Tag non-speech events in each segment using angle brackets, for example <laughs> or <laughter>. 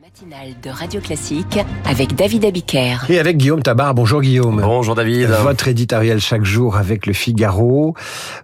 Matinale de Radio Classique avec David Abiker. Et avec Guillaume Tabar. Bonjour Guillaume. Bonjour David. Votre éditorial chaque jour avec le Figaro.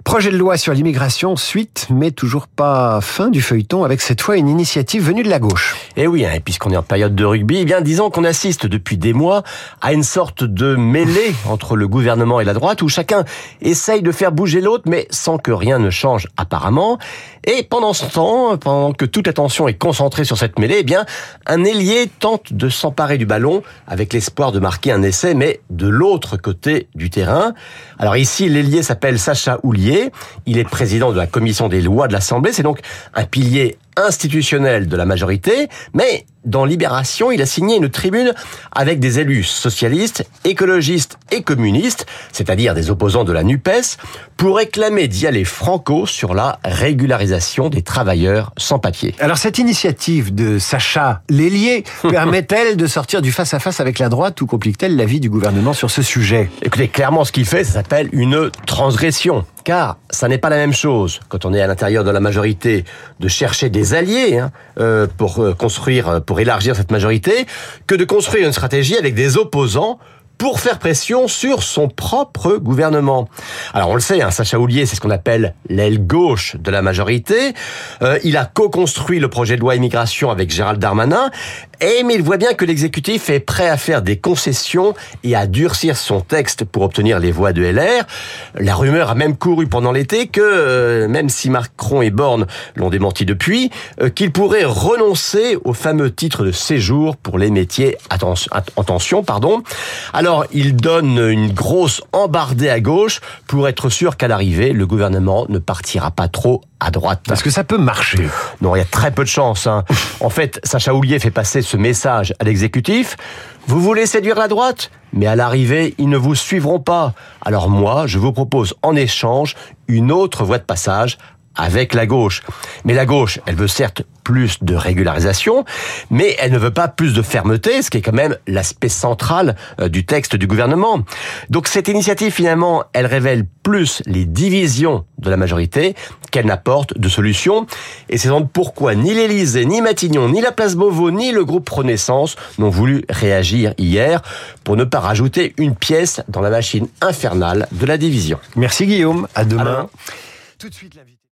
Projet de loi sur l'immigration, suite, mais toujours pas fin du feuilleton, avec cette fois une initiative venue de la gauche. Et eh oui, hein, puisqu'on est en période de rugby, eh bien disons qu'on assiste depuis des mois à une sorte de mêlée entre le gouvernement et la droite, où chacun essaye de faire bouger l'autre, mais sans que rien ne change apparemment. Et pendant ce temps, pendant que toute l'attention est concentrée sur cette mêlée, eh bien un ailier tente de s'emparer du ballon avec l'espoir de marquer un essai, mais de l'autre côté du terrain. Alors ici, l'ailier s'appelle Sacha Houlier. Il est président de la commission des lois de l'Assemblée. C'est donc un pilier institutionnel de la majorité, mais dans Libération, il a signé une tribune avec des élus socialistes, écologistes et communistes, c'est-à-dire des opposants de la NUPES, pour réclamer d'y aller franco sur la régularisation des travailleurs sans papier. Alors cette initiative de Sacha Lélier <laughs> permet-elle de sortir du face-à-face avec la droite ou complique-t-elle la vie du gouvernement sur ce sujet? Écoutez, clairement ce qu'il fait, ça s'appelle une transgression. Car ça n'est pas la même chose quand on est à l'intérieur de la majorité de chercher des alliés hein, euh, pour euh, construire, pour élargir cette majorité, que de construire une stratégie avec des opposants pour faire pression sur son propre gouvernement. Alors on le sait, hein, Sacha Houlier, c'est ce qu'on appelle l'aile gauche de la majorité. Euh, il a co-construit le projet de loi immigration avec Gérald Darmanin, et mais il voit bien que l'exécutif est prêt à faire des concessions et à durcir son texte pour obtenir les voix de LR. La rumeur a même couru pendant l'été que, euh, même si Macron et Borne l'ont démenti depuis, euh, qu'il pourrait renoncer au fameux titre de séjour pour les métiers en tension. Pardon. Il donne une grosse embardée à gauche pour être sûr qu'à l'arrivée, le gouvernement ne partira pas trop à droite. Parce que ça peut marcher? Non, il y a très peu de chance. Hein. En fait, Sacha Houlier fait passer ce message à l'exécutif. Vous voulez séduire la droite? Mais à l'arrivée, ils ne vous suivront pas. Alors moi, je vous propose en échange une autre voie de passage avec la gauche. Mais la gauche, elle veut certes plus de régularisation, mais elle ne veut pas plus de fermeté, ce qui est quand même l'aspect central euh, du texte du gouvernement. Donc cette initiative, finalement, elle révèle plus les divisions de la majorité qu'elle n'apporte de solutions. Et c'est donc pourquoi ni l'Élysée, ni Matignon, ni la place Beauvau, ni le groupe Renaissance n'ont voulu réagir hier pour ne pas rajouter une pièce dans la machine infernale de la division. Merci Guillaume, à demain. Tout de suite